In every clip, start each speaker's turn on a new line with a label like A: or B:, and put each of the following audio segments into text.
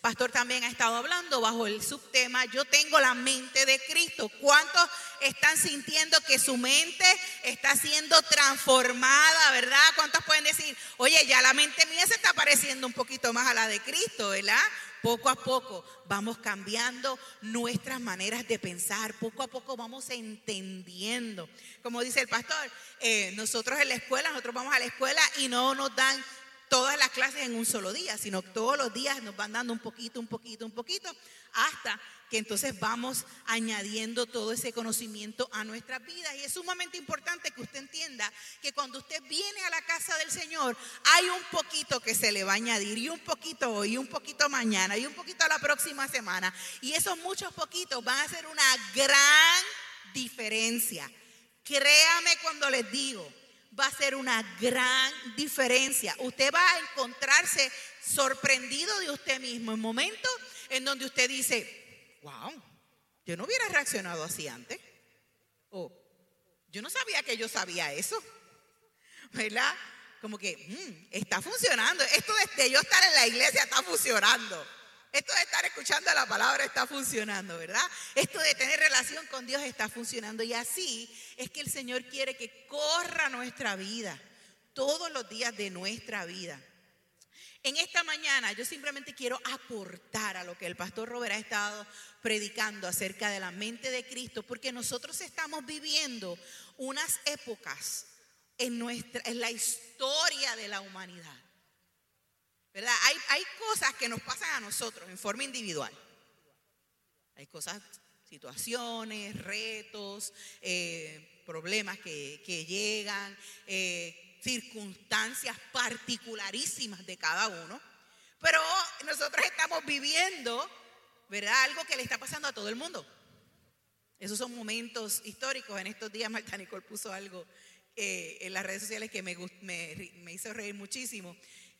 A: Pastor también ha estado hablando bajo el subtema Yo tengo la mente de Cristo. ¿Cuántos están sintiendo que su mente está siendo transformada, verdad? ¿Cuántos pueden decir, oye, ya la mente mía se está pareciendo un poquito más a la de Cristo, verdad? Poco a poco vamos cambiando nuestras maneras de pensar, poco a poco vamos entendiendo. Como dice el pastor, eh, nosotros en la escuela, nosotros vamos a la escuela y no nos dan todas las clases en un solo día, sino todos los días nos van dando un poquito, un poquito, un poquito, hasta que entonces vamos añadiendo todo ese conocimiento a nuestras vidas. Y es sumamente importante que usted entienda que cuando usted viene a la casa del Señor, hay un poquito que se le va a añadir, y un poquito hoy, y un poquito mañana, y un poquito la próxima semana. Y esos muchos poquitos van a hacer una gran diferencia. Créame cuando les digo va a ser una gran diferencia. Usted va a encontrarse sorprendido de usted mismo en momentos en donde usted dice, wow, yo no hubiera reaccionado así antes. O yo no sabía que yo sabía eso. ¿Verdad? Como que mm, está funcionando. Esto de yo estar en la iglesia está funcionando. Esto de estar escuchando la palabra está funcionando, ¿verdad? Esto de tener relación con Dios está funcionando. Y así es que el Señor quiere que corra nuestra vida, todos los días de nuestra vida. En esta mañana yo simplemente quiero aportar a lo que el pastor Robert ha estado predicando acerca de la mente de Cristo, porque nosotros estamos viviendo unas épocas en, nuestra, en la historia de la humanidad Hay, cosas que nos pasan a nosotros en forma individual. Hay cosas, situaciones, retos, eh, problemas que, llegan, eh, circunstancias particularísimas de cada uno. Pero nosotros estamos viviendo, ¿verdad? Algo que le está pasando a todo el mundo. Esos son momentos históricos. En estos días Marta Nicole puso algo eh, en las redes sociales que me, me, me hizo reír muchísimo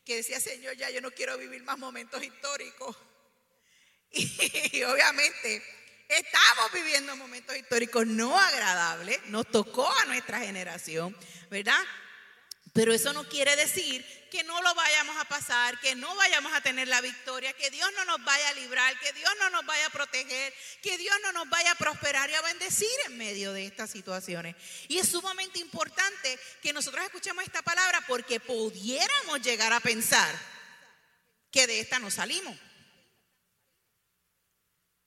A: que decía, Señor, ya yo no quiero vivir más momentos históricos. Y, obviamente estamos viviendo momentos históricos no agradables, nos tocó a nuestra generación, ¿verdad? Pero eso no quiere decir que no lo vayamos a pasar, que no vayamos a tener la victoria, que Dios no nos vaya a librar, que Dios no nos vaya a proteger, que Dios no nos vaya a prosperar y a bendecir en medio de estas situaciones. Y es sumamente importante que nosotros escuchemos esta palabra porque pudiéramos llegar a pensar que de esta no salimos.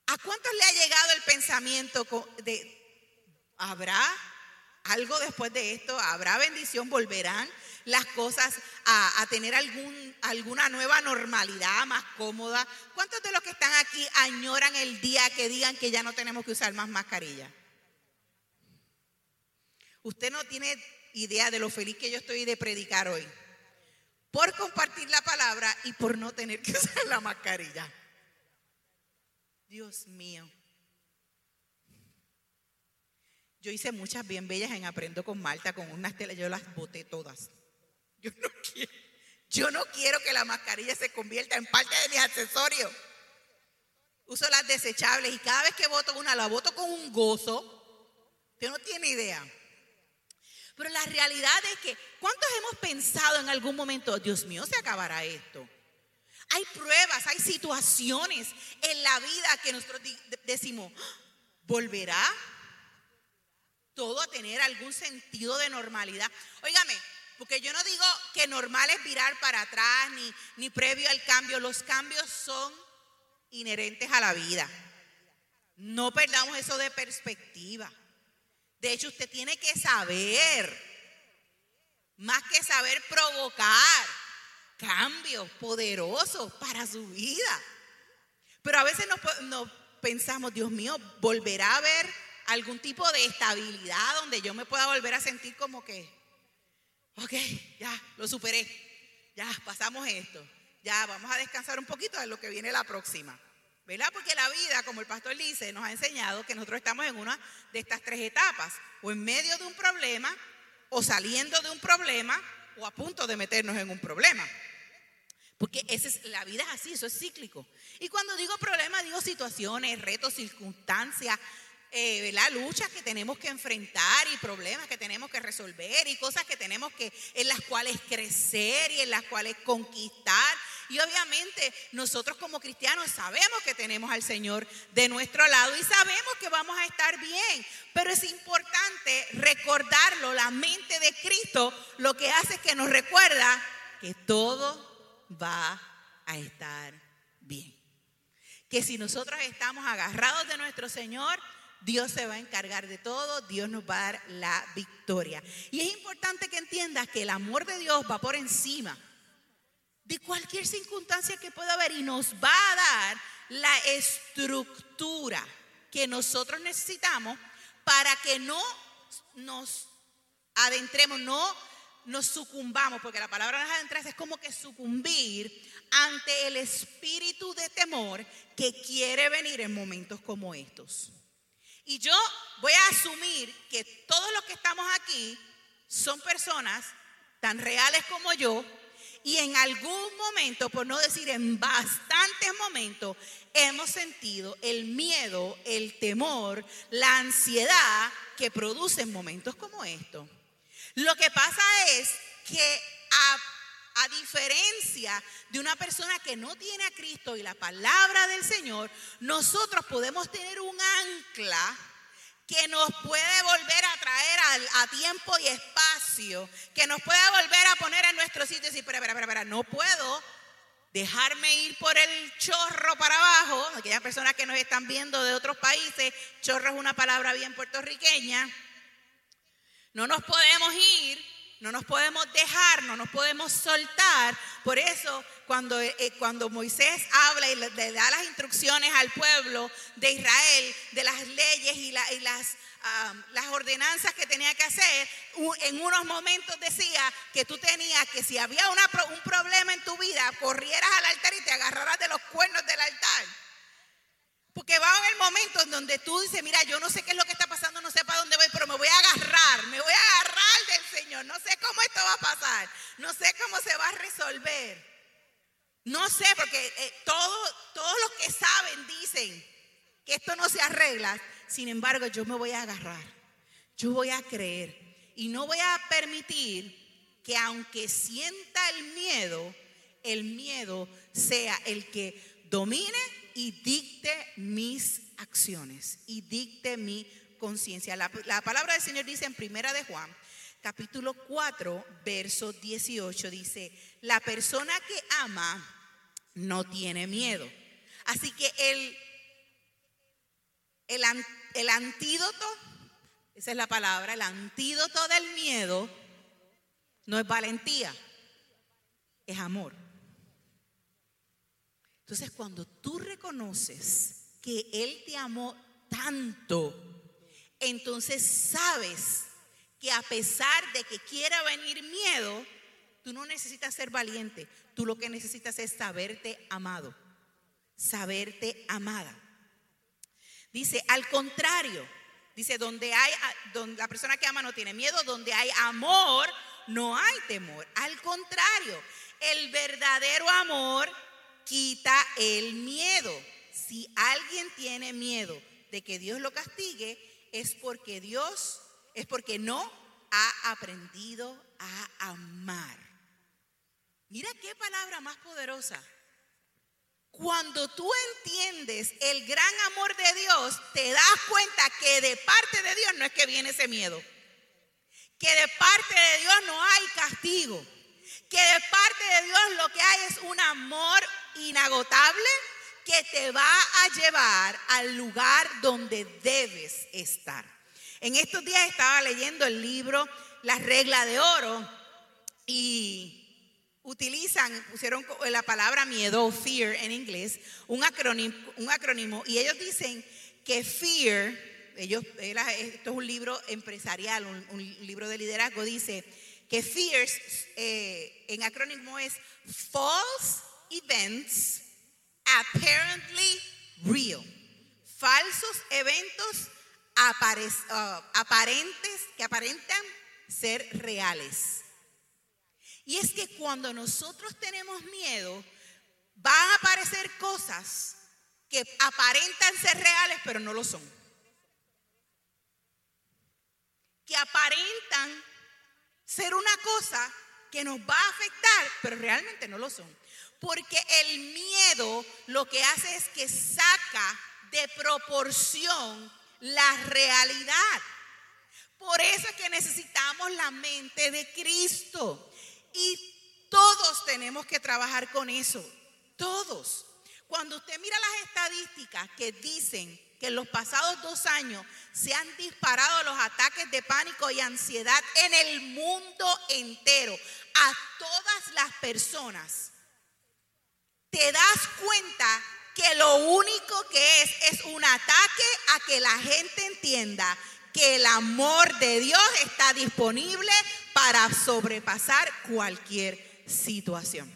A: ¿A cuántos le ha llegado el pensamiento de, ¿habrá algo después de esto? ¿Habrá bendición? ¿Volverán? las cosas a, tener alguna nueva normalidad más cómoda. ¿Cuántos de los que están aquí añoran el día que digan que ya no tenemos que usar más mascarilla? Usted no tiene idea de lo feliz que yo estoy de predicar hoy. Por compartir la palabra y por no tener que usar la mascarilla. Dios mío. Yo hice muchas bien bellas en Aprendo con Malta, con unas telas, yo las boté todas. Yo no quiero, yo no quiero que la mascarilla se convierta en parte de mis accesorios. Uso las desechables y cada vez que voto una la voto con un gozo. Usted no tiene idea. Pero la realidad es que, ¿cuántos hemos pensado en algún momento, Dios mío, se acabará esto? Hay pruebas, hay situaciones en la vida que nosotros decimos, ¿volverá todo a tener algún sentido de normalidad? Óigame, porque yo no digo que normal es virar para atrás ni, ni previo al cambio. Los cambios son inherentes a la vida. No perdamos eso de perspectiva. De hecho, usted tiene que saber. más que saber provocar cambios poderosos para su vida. Pero a veces nos, pensamos, Dios mío, ¿volverá a haber algún tipo de estabilidad donde yo me pueda volver a sentir como que, ok, ya, lo superé, ya, pasamos esto, ya, vamos a descansar un poquito de lo que viene la próxima? ¿verdad? Porque la vida, como el pastor dice, nos ha enseñado que nosotros estamos en una de estas tres etapas, o en medio de un problema, o saliendo de un problema, o a punto de meternos en un problema. Porque esa es, la vida es así, eso es cíclico. Y cuando digo problema, digo situaciones, retos, circunstancias, eh, luchas que tenemos que enfrentar y problemas que tenemos que resolver y cosas que tenemos que en las cuales crecer y en las cuales conquistar. Y obviamente nosotros como cristianos sabemos que tenemos al Señor de nuestro lado y sabemos que vamos a estar bien. Pero es importante recordarlo, la mente de Cristo lo que hace es que nos recuerda que todo va a estar bien. Que si nosotros estamos agarrados de nuestro Señor, Dios se va a encargar de todo, Dios nos va a dar la victoria. Y es importante que entiendas que el amor de Dios va por encima de cualquier circunstancia que pueda haber y nos va a dar la estructura que nosotros necesitamos para que no nos adentremos, no nos sucumbamos, porque la palabra nos adentrarse es como que sucumbir ante el espíritu de temor que quiere venir en momentos como estos. Y yo voy a asumir que todos los que estamos aquí son personas tan reales como yo y en algún momento, por no decir en bastantes momentos, hemos sentido el miedo, el temor, la ansiedad que producen momentos como estos. Lo que pasa es que a, a, diferencia de una persona que no tiene a Cristo y la palabra del Señor, nosotros podemos tener un ancla que nos puede volver a traer a, tiempo y espacio, que nos puede volver a poner en nuestro sitio y decir, espera, espera, espera, no puedo dejarme ir por el chorro para abajo. Aquellas personas que nos están viendo de otros países, chorro es una palabra bien puertorriqueña. No nos podemos ir no nos podemos dejar, no nos podemos soltar. Por eso cuando, eh, cuando Moisés habla y le, da las instrucciones al pueblo de Israel de las leyes y, las, las ordenanzas que tenía que hacer, en unos momentos decía que tú tenías que si había un problema en tu vida, corrieras al altar y te agarraras de los cuernos del altar. Porque va en el momento en donde tú dices, mira, yo no sé qué es lo que está pasando, no sé para dónde voy, pero me voy a agarrar, me voy a agarrar del Señor. No sé cómo esto va a pasar, no sé cómo se va a resolver. No sé, porque eh, todos los que saben dicen que esto no se arregla. Sin embargo, yo me voy a agarrar, yo voy a creer y no voy a permitir que aunque sienta el miedo, el miedo sea el que domine y dicte mis acciones y dicte mi conciencia. La, palabra del Señor dice en Primera de Juan, capítulo 4, verso 18, dice, la persona que ama no tiene miedo. Así que el, el, el antídoto, esa es la palabra, el antídoto del miedo no es valentía, es amor. Entonces, cuando tú reconoces que Él te amó tanto, entonces sabes que a pesar de que quiera venir miedo, tú no necesitas ser valiente. Tú lo que necesitas es saberte amado, saberte amada. Dice, al contrario, dice, donde hay, donde la persona que ama no tiene miedo, donde hay amor, no hay temor. Al contrario, el verdadero amor quita el miedo. Si alguien tiene miedo de que Dios lo castigue, es porque Dios, es porque no ha aprendido a amar. Mira qué palabra más poderosa. Cuando tú entiendes el gran amor de Dios, te das cuenta que de parte de Dios no es que viene ese miedo. Que de parte de Dios no hay castigo. Que de parte de Dios lo que hay es un amor inagotable que te va a llevar al lugar donde debes estar. En estos días estaba leyendo el libro La regla de oro utilizan, pusieron la palabra miedo, fear en inglés, un acrónimo, un acrónimo y ellos dicen que fear, ellos, esto es un libro empresarial, un, libro de liderazgo, dice que fear eh, en acrónimo es false events apparently real. Falsos eventos uh, aparentes que aparentan ser reales. Y es que cuando nosotros tenemos miedo, van a aparecer cosas que aparentan ser reales, pero no lo son. Que aparentan ser una cosa que nos va a afectar, pero realmente no lo son. Porque el miedo lo que hace es que saca de proporción la realidad. Por eso es que necesitamos la mente de Cristo. Y todos tenemos que trabajar con eso. Todos. Cuando usted mira las estadísticas que dicen que en los pasados dos años se han disparado los ataques de pánico y ansiedad en el mundo entero a todas las personas, que lo único que es es un ataque a que la gente entienda que el amor de Dios está disponible para sobrepasar cualquier situación.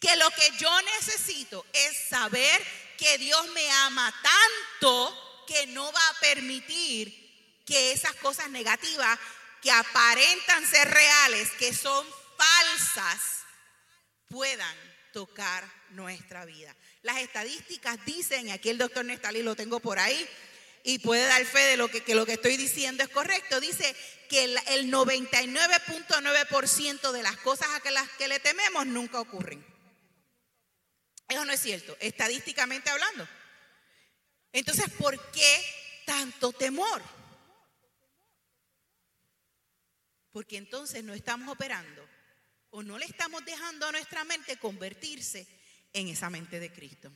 A: Que lo que yo necesito es saber que Dios me ama tanto que no va a permitir que esas cosas negativas que aparentan ser reales, que son falsas, puedan tocar nuestra vida. Las estadísticas dicen, aquí el doctor Nestalí lo tengo por ahí, y puede dar fe de lo que, que lo que estoy diciendo es correcto, dice que el, 99.9% de las cosas a las que le tememos nunca ocurren. Eso no es cierto, estadísticamente hablando. Entonces, ¿por qué tanto temor? Porque entonces no estamos operando o no le estamos dejando a nuestra mente convertirse en esa mente de Cristo.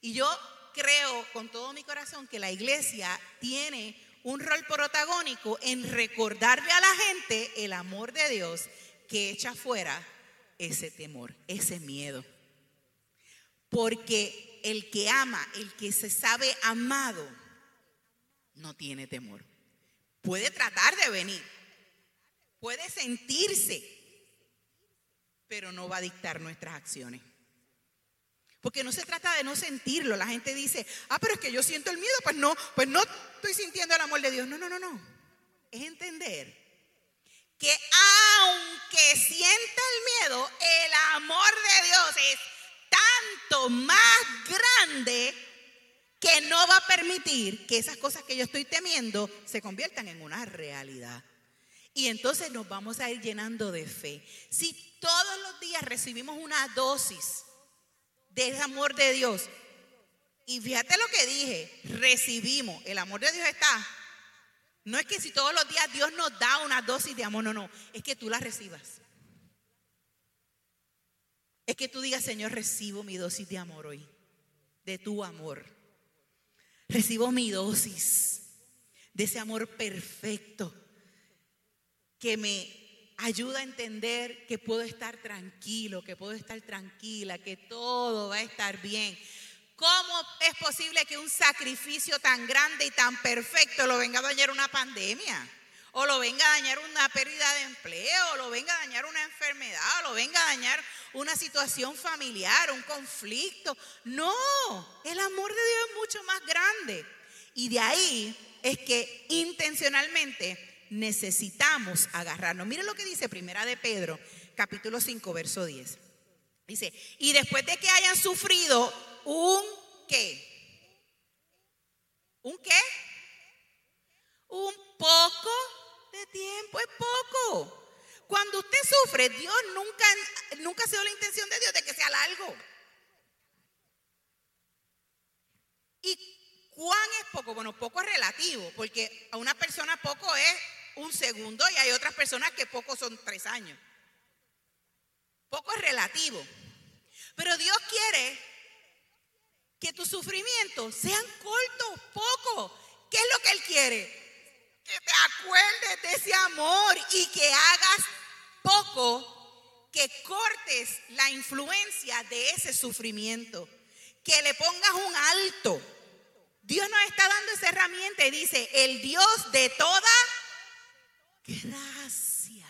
A: Y yo creo con todo mi corazón que la iglesia tiene un rol protagónico en recordarle a la gente el amor de Dios que echa fuera ese temor, ese miedo. Porque el que ama, el que se sabe amado, no tiene temor. Puede tratar de venir, puede sentirse pero no va a dictar nuestras acciones. Porque no se trata de no sentirlo. La gente dice, ah, pero es que yo siento el miedo. Pues no, pues no estoy sintiendo el amor de Dios. No, no, no, no. Es entender que aunque sienta el miedo, el amor de Dios es tanto más grande que no va a permitir que esas cosas que yo estoy temiendo se conviertan en una realidad. Y entonces nos vamos a ir llenando de fe. Si todos los días recibimos una dosis de amor de Dios, y fíjate lo que dije, recibimos, el amor de Dios está. No es que si todos los días Dios nos da una dosis de amor, no, no, es que tú la recibas. Es que tú digas, Señor, recibo mi dosis de amor hoy, de tu amor. Recibo mi dosis de ese amor perfecto que me ayuda a entender que puedo estar tranquilo, que puedo estar tranquila, que todo va a estar bien. ¿Cómo es posible que un sacrificio tan grande y tan perfecto lo venga a dañar una pandemia? O lo venga a dañar una pérdida de empleo, o lo venga a dañar una enfermedad, o lo venga a dañar una situación familiar, un conflicto. No, el amor de Dios es mucho más grande. Y de ahí es que intencionalmente necesitamos agarrarnos. Miren lo que dice Primera de Pedro, capítulo 5, verso 10. Dice, y después de que hayan sufrido un qué? ¿Un qué? Un poco de tiempo es poco. Cuando usted sufre, Dios nunca, nunca ha sido la intención de Dios de que sea largo. ¿Y cuán es poco? Bueno, poco es relativo, porque a una persona poco es un segundo y hay otras personas que poco son tres años. Poco es relativo. Pero Dios quiere que tus sufrimientos sean cortos, poco. ¿Qué es lo que Él quiere? Que te acuerdes de ese amor y que hagas poco que cortes la influencia de ese sufrimiento, que le pongas un alto. Dios nos está dando esa herramienta y dice, el Dios de toda gracia.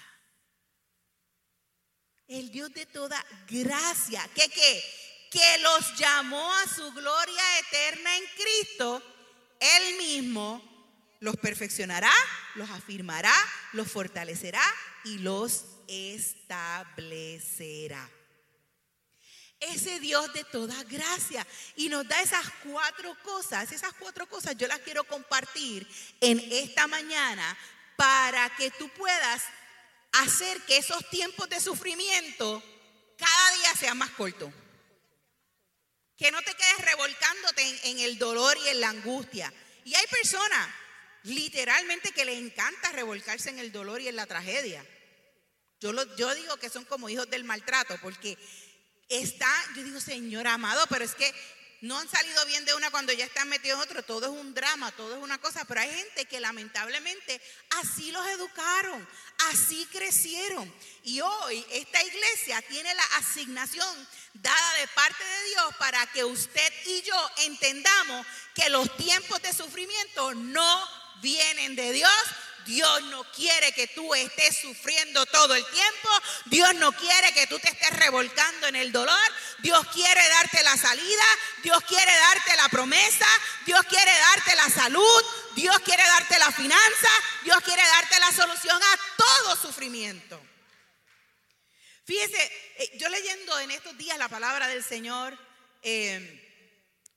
A: El Dios de toda gracia. Que los llamó a su gloria eterna en Cristo. Él mismo los perfeccionará, los afirmará, los fortalecerá y los establecerá. Ese Dios de toda gracia. Y nos da esas cuatro cosas. Esas cuatro cosas yo las quiero compartir en esta mañana para que tú puedas hacer que esos tiempos de sufrimiento cada día sean más cortos. Que no te quedes revolcándote en, el dolor y en la angustia. Y hay personas literalmente que les encanta revolcarse en el dolor y en la tragedia. Yo, lo, yo digo que son como hijos del maltrato, porque está, yo digo, Señor amado, pero es que no han salido bien de una cuando ya están metidos otro. Todo es un drama, todo es una cosa. Pero hay gente que lamentablemente así los educaron, así crecieron. Y hoy esta iglesia tiene la asignación dada de parte de Dios para que usted y yo entendamos que los tiempos de sufrimiento no vienen de Dios. Dios no quiere que tú estés sufriendo todo el tiempo. Dios no quiere que tú te estés revolcando en el dolor. Dios quiere darte la salida. Dios quiere darte la promesa. Dios quiere darte la salud. Dios quiere darte la finanza. Dios quiere darte la solución a todo sufrimiento. Fíjese, eh, yo leyendo en estos días la palabra del Señor. Eh,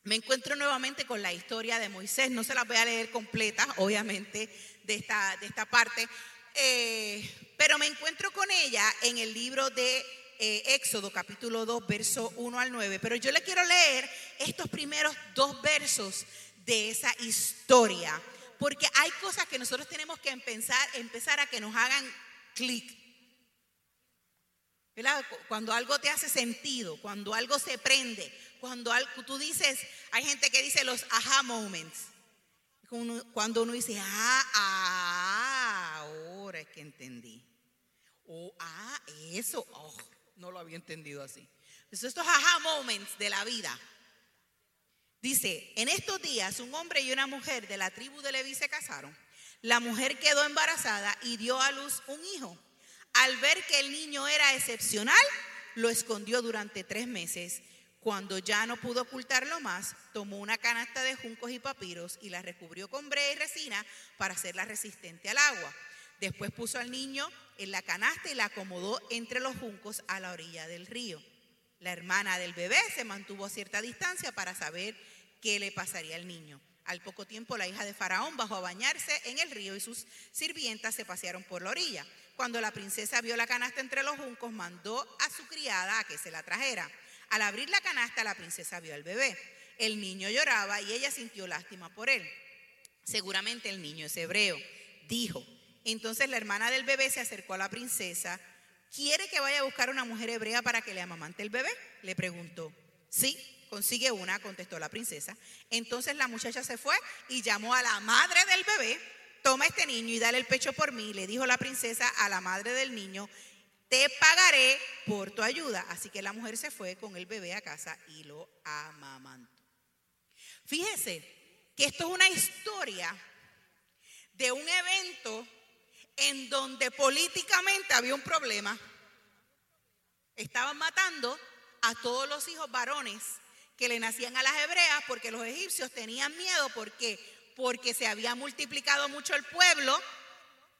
A: me encuentro nuevamente con la historia de Moisés. No se la voy a leer completa, obviamente, de esta, de esta parte. Eh, pero me encuentro con ella en el libro de eh, Éxodo, capítulo 2, verso 1 al 9. Pero yo le quiero leer estos primeros dos versos de esa historia. Porque hay cosas que nosotros tenemos que empezar, empezar a que nos hagan clic. Cuando algo te hace sentido, cuando algo se prende, cuando tú dices, hay gente que dice los aha moments. Cuando uno dice, ah, ah, ahora es que entendí. O, ah, eso, oh, no lo había entendido así. estos aha moments de la vida. Dice, en estos días un hombre y una mujer de la tribu de Leví se casaron. La mujer quedó embarazada y dio a luz un hijo. Al ver que el niño era excepcional, lo escondió durante tres meses cuando ya no pudo ocultarlo más, tomó una canasta de juncos y papiros y la recubrió con brea y resina para hacerla resistente al agua. Después puso al niño en la canasta y la acomodó entre los juncos a la orilla del río. La hermana del bebé se mantuvo a cierta distancia para saber qué le pasaría al niño. Al poco tiempo la hija de Faraón bajó a bañarse en el río y sus sirvientas se pasearon por la orilla. Cuando la princesa vio la canasta entre los juncos, mandó a su criada a que se la trajera. Al abrir la canasta, la princesa vio al bebé. El niño lloraba y ella sintió lástima por él. Seguramente el niño es hebreo. Dijo. Entonces la hermana del bebé se acercó a la princesa. ¿Quiere que vaya a buscar una mujer hebrea para que le amamante el bebé? Le preguntó. Sí, consigue una, contestó la princesa. Entonces la muchacha se fue y llamó a la madre del bebé. Toma este niño y dale el pecho por mí, le dijo la princesa a la madre del niño te pagaré por tu ayuda. Así que la mujer se fue con el bebé a casa y lo amamantó. Fíjese que esto es una historia de un evento en donde políticamente había un problema. Estaban matando a todos los hijos varones que le nacían a las hebreas porque los egipcios tenían miedo porque porque se había multiplicado mucho el pueblo,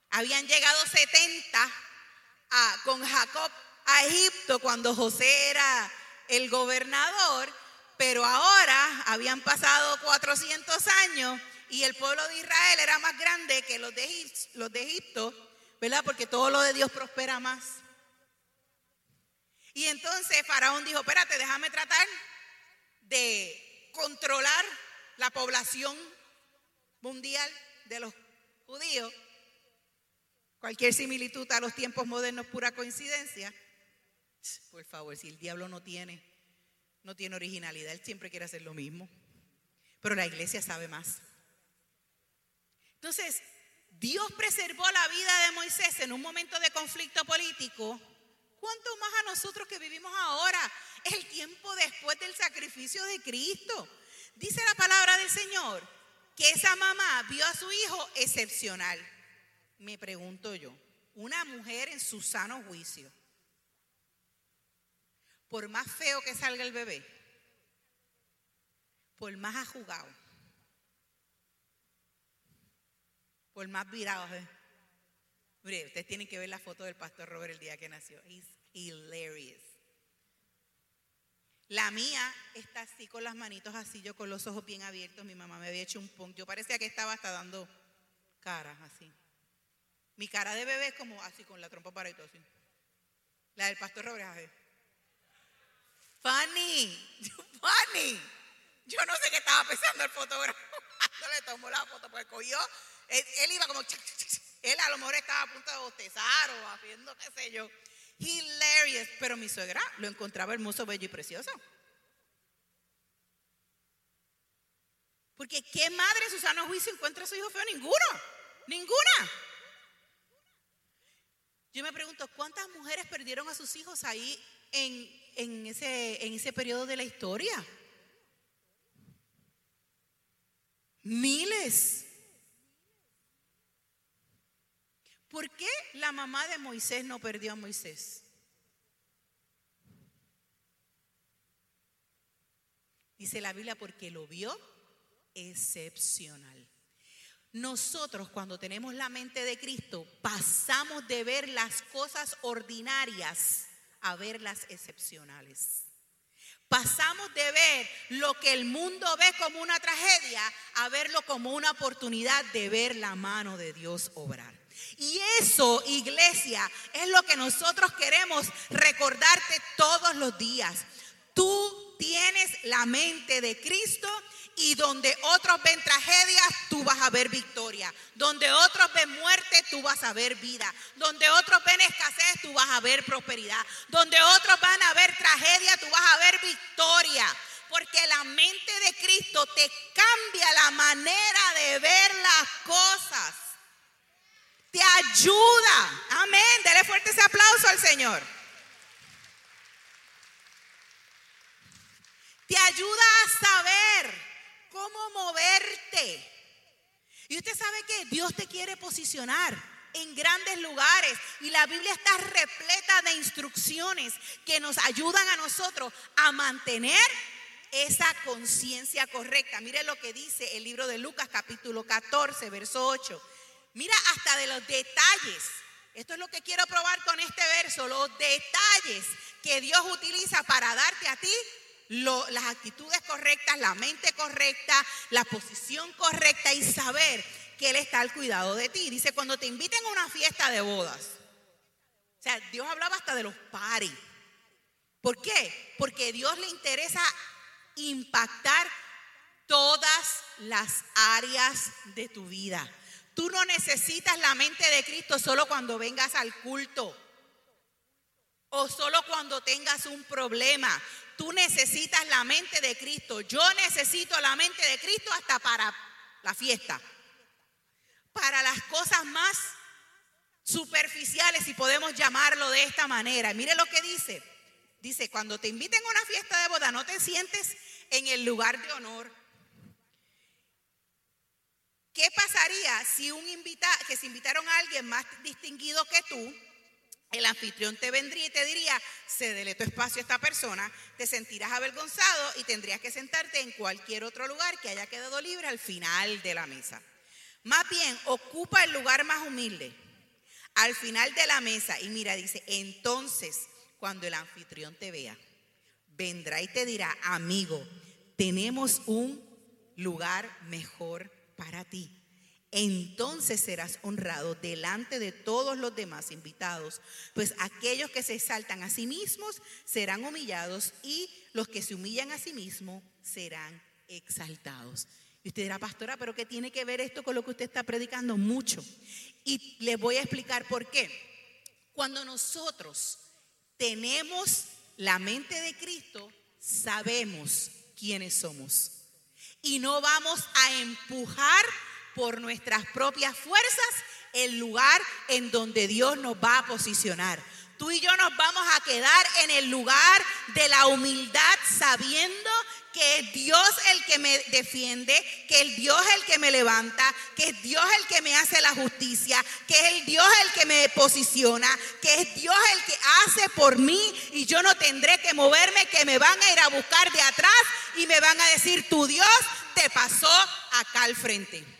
A: habían llegado 70 con Jacob a Egipto cuando José era el gobernador, pero ahora habían pasado 400 años y el pueblo de Israel era más grande que los de, Egipto, los de Egipto, ¿verdad? Porque todo lo de Dios prospera más. Y entonces Faraón dijo, espérate, déjame tratar de controlar la población mundial de los judíos Cualquier similitud a los tiempos modernos, pura coincidencia. Por favor, si el diablo no tiene, no tiene originalidad, él siempre quiere hacer lo mismo. Pero la iglesia sabe más. Entonces, Dios preservó la vida de Moisés en un momento de conflicto político ¿Cuánto más a nosotros que vivimos ahora? El tiempo después del sacrificio de Cristo. Dice la palabra del Señor que esa mamá vio a su hijo excepcional. Me pregunto yo, una mujer en su sano juicio, por más feo que salga el bebé, por más ajugado, por más virado. ¿eh? Mire, ustedes tienen que ver la foto del pastor Robert el día que nació. He's hilarious. La mía está así con las manitos así, yo con los ojos bien abiertos. Mi mamá me había hecho un punk. Yo parecía que estaba hasta dando caras así. Mi cara de bebé es como así, con la trompa para y todo así. La del pastor Robert. Funny, funny. Yo no sé qué estaba pensando el fotógrafo cuando le tomó la foto, porque cogió, él, iba como, él a lo mejor estaba a punto de bostezar o haciendo qué sé yo. Hilarious, pero mi suegra lo encontraba hermoso, bello y precioso. Porque ¿qué madre Susana juicio encuentra a su hijo feo? Ninguno, ninguna. Yo me pregunto, ¿cuántas mujeres perdieron a sus hijos ahí en, ese, en ese periodo de la historia? Miles. ¿Por qué la mamá de Moisés no perdió a Moisés? Dice la Biblia porque lo vio excepcional. Nosotros cuando tenemos la mente de Cristo pasamos de ver las cosas ordinarias a ver las excepcionales. Pasamos de ver lo que el mundo ve como una tragedia a verlo como una oportunidad de ver la mano de Dios obrar. Y eso, iglesia, es lo que nosotros queremos recordarte todos los días. Tú tienes la mente de Cristo y donde otros ven tragedias, tú vas a ver victoria. Donde otros ven muerte, tú vas a ver vida. Donde otros ven escasez, tú vas a ver prosperidad. Donde otros van a ver tragedia, tú vas a ver victoria. Porque la mente de Cristo te cambia la manera de ver las cosas. Te ayuda. Amén. Dele fuerte ese aplauso al Señor. Te ayuda a saber cómo moverte. Y Dios te quiere posicionar en grandes lugares y la Biblia está repleta de instrucciones que nos ayudan a nosotros a mantener esa conciencia correcta. Mire lo que dice el libro de Lucas capítulo 14, verso 8. Mira hasta de los detalles. Esto es lo que quiero probar con este verso, los detalles que Dios utiliza para darte a ti las actitudes correctas, la mente correcta, la posición correcta y saber que Él está al cuidado de ti. Dice, cuando te inviten a una fiesta de bodas, o sea, Dios hablaba hasta de los paris. ¿Por qué? Porque Dios le interesa impactar todas las áreas de tu vida. Tú no necesitas la mente de Cristo solo cuando vengas al culto o solo cuando tengas un problema. Tú necesitas la mente de Cristo. Yo necesito la mente de Cristo hasta para la fiesta. Para las cosas más superficiales, si podemos llamarlo de esta manera. Mire lo que dice. Dice, cuando te inviten a una fiesta de boda, no te sientes en el lugar de honor. ¿Qué pasaría si un invita, que se invitaron a alguien más distinguido que tú? el anfitrión te vendría y te diría, cédele tu espacio a esta persona, te sentirás avergonzado y tendrías que sentarte en cualquier otro lugar que haya quedado libre al final de la mesa. Más bien, ocupa el lugar más humilde, al final de la mesa. Y mira, dice, entonces, cuando el anfitrión te vea, vendrá y te dirá, amigo, tenemos un lugar mejor para ti entonces serás honrado delante de todos los demás invitados, pues aquellos que se exaltan a sí mismos serán humillados y los que se humillan a sí mismos serán exaltados. Y usted dirá, pastora, pero ¿qué tiene que ver esto con lo que usted está predicando? Mucho. Y le voy a explicar por qué. Cuando nosotros tenemos la mente de Cristo, sabemos quiénes somos. Y no vamos a empujar por nuestras propias fuerzas el lugar en donde Dios nos va a posicionar. Tú y yo nos vamos a quedar en el lugar de la humildad sabiendo que es Dios el que me defiende, que es Dios el que me levanta, que es Dios el que me hace la justicia, que es el Dios el que me posiciona, que es Dios el que hace por mí y yo no tendré que moverme, que me van a ir a buscar de atrás y me van a decir, tu Dios te pasó acá al frente.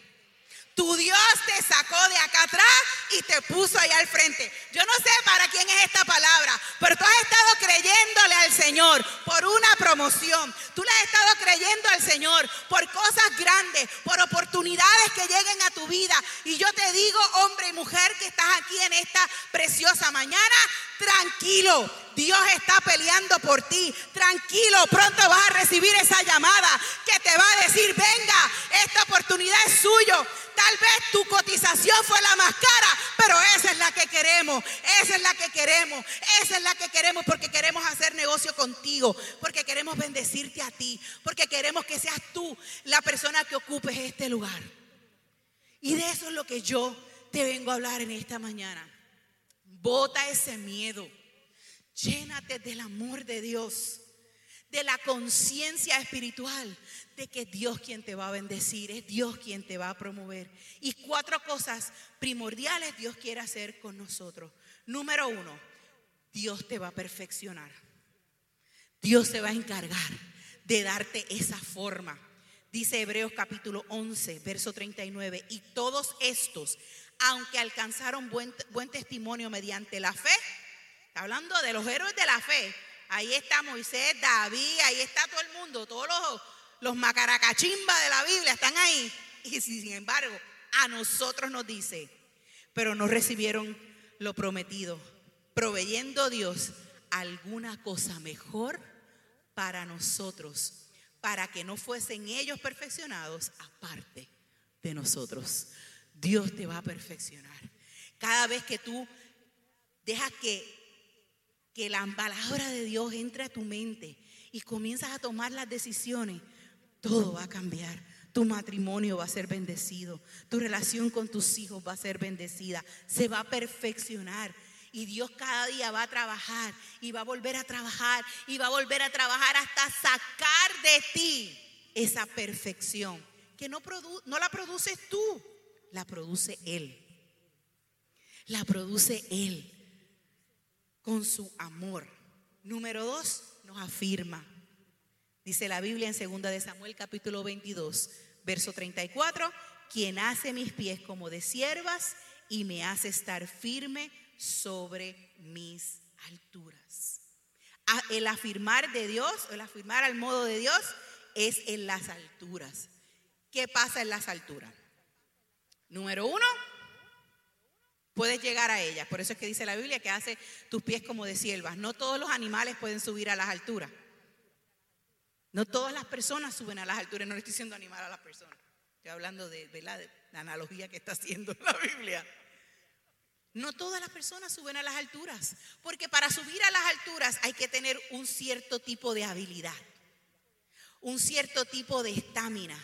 A: Tu Dios te sacó de acá atrás y te puso allá al frente. Yo no sé para quién es esta palabra, pero tú has estado creyéndole al Señor por una promoción. Tú le has estado creyendo al Señor por cosas grandes, por oportunidades que lleguen a tu vida. Y yo te digo, hombre y mujer que estás aquí en esta preciosa mañana, tranquilo. Dios está peleando por ti. Tranquilo, pronto vas a recibir esa llamada que te va a decir, venga, esta oportunidad es suyo. Tal vez tu cotización fue la más cara, pero esa es la que queremos, esa es la que queremos, esa es la que queremos porque queremos hacer negocio contigo, porque queremos bendecirte a ti, porque queremos que seas tú la persona que ocupes este lugar. Y de eso es lo que yo te vengo a hablar en esta mañana. Bota ese miedo, llénate del amor de Dios de la conciencia espiritual de que Dios quien te va a bendecir, es Dios quien te va a promover. Y cuatro cosas primordiales Dios quiere hacer con nosotros. Número uno, Dios te va a perfeccionar. Dios se va a encargar de darte esa forma. Dice Hebreos capítulo 11, verso 39, y todos estos, aunque alcanzaron buen, buen testimonio mediante la fe, hablando de los héroes de la fe, Ahí está Moisés, David, ahí está todo el mundo, todos los, los macaracachimbas de la Biblia están ahí. Y sin embargo, a nosotros nos dice, pero no recibieron lo prometido, proveyendo Dios alguna cosa mejor para nosotros, para que no fuesen ellos perfeccionados aparte de nosotros. Dios te va a perfeccionar. Cada vez que tú dejas que que la palabra de Dios entre a tu mente y comienzas a tomar las decisiones, todo va a cambiar. Tu matrimonio va a ser bendecido, tu relación con tus hijos va a ser bendecida, se va a perfeccionar. Y Dios cada día va a trabajar y va a volver a trabajar y va a volver a trabajar hasta sacar de ti esa perfección que no, no la produces tú, la produce Él. La produce Él su amor. Número dos, nos afirma. Dice la Biblia en 2 de Samuel capítulo 22, verso 34, quien hace mis pies como de siervas y me hace estar firme sobre mis alturas. El afirmar de Dios, el afirmar al modo de Dios es en las alturas. ¿Qué pasa en las alturas? Número uno, puedes llegar a ella. Por eso es que dice la Biblia que hace tus pies como de siervas. No todos los animales pueden subir a las alturas. No todas las personas suben a las alturas. No le estoy diciendo animar a las personas. Estoy hablando de, la, la analogía que está haciendo la Biblia. No todas las personas suben a las alturas. Porque para subir a las alturas hay que tener un cierto tipo de habilidad. Un cierto tipo de estamina.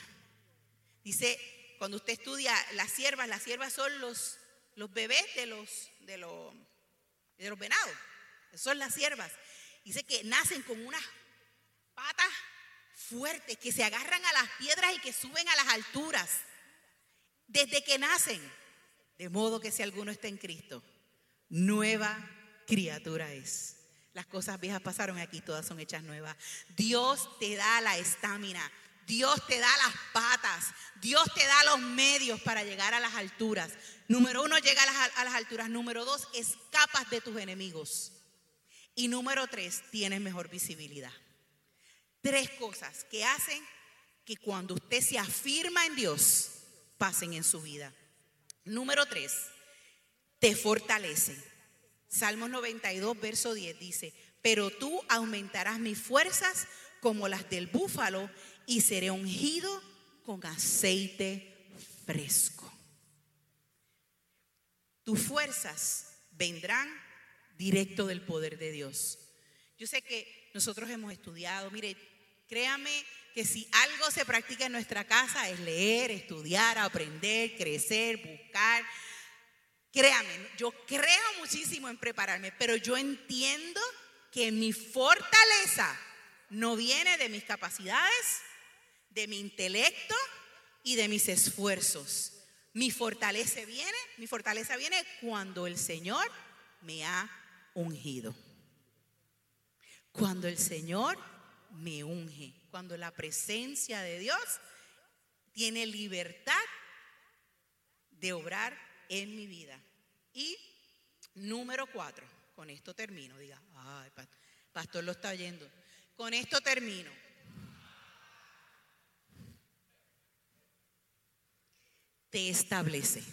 A: Dice, cuando usted estudia las siervas, las siervas son los los bebés de los, de los, de los venados. Son las siervas. Dice que nacen con unas patas fuertes que se agarran a las piedras y que suben a las alturas. Desde que nacen. De modo que si alguno está en Cristo, nueva criatura es. Las cosas viejas pasaron aquí, todas son hechas nuevas. Dios te da la estamina. Dios te da las patas, Dios te da los medios para llegar a las alturas. Número uno, llega a las, alturas. Número dos, escapas de tus enemigos. Y número tres, tienes mejor visibilidad. Tres cosas que hacen que cuando usted se afirma en Dios, pasen en su vida. Número tres, te fortalecen. Salmos 92, verso 10 dice, pero tú aumentarás mis fuerzas como las del búfalo y seré ungido con aceite fresco. Tus fuerzas vendrán directo del poder de Dios. Yo sé que nosotros hemos estudiado, mire, créame que si algo se practica en nuestra casa es leer, estudiar, aprender, crecer, buscar. Créame, yo creo muchísimo en prepararme, pero yo entiendo que mi fortaleza no viene de mis capacidades, de mi intelecto y de mis esfuerzos. Mi fortaleza viene, mi fortaleza viene cuando el Señor me ha ungido. Cuando el Señor me unge, cuando la presencia de Dios tiene libertad de obrar en mi vida. Y número cuatro, con esto termino, diga, ay, pastor lo está oyendo. Con esto termino. Te establece.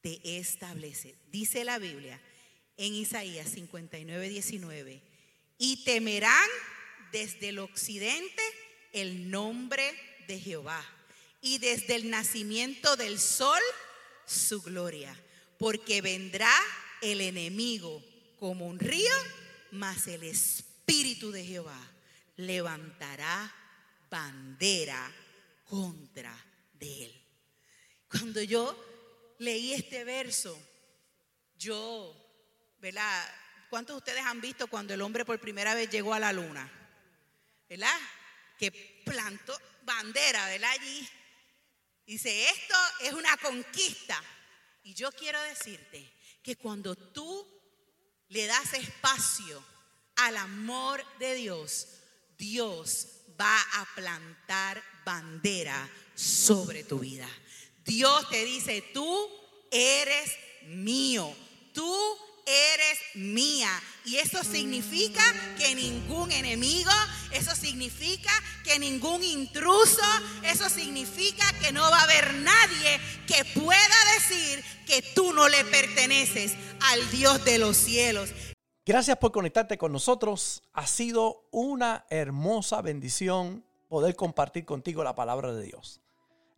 A: Te establece. Dice la Biblia en Isaías 59, 19. Y temerán desde el occidente el nombre de Jehová. Y desde el nacimiento del sol su gloria. Porque vendrá el enemigo como un río, mas el espíritu de Jehová levantará bandera contra de él. Cuando yo leí este verso, yo, ¿verdad? ¿Cuántos de ustedes han visto cuando el hombre por primera vez llegó a la luna? ¿Verdad? Que plantó bandera, ¿verdad? Allí. Dice, esto es una conquista. Y yo quiero decirte que cuando tú le das espacio al amor de Dios, Dios va a plantar bandera sobre tu vida. Dios te dice, tú eres mío, tú eres mía. Y eso significa que ningún enemigo, eso significa que ningún intruso, eso significa que no va a haber nadie que pueda decir que tú no le perteneces al Dios de los cielos.
B: Gracias por conectarte con nosotros. Ha sido una hermosa bendición poder compartir contigo la palabra de Dios.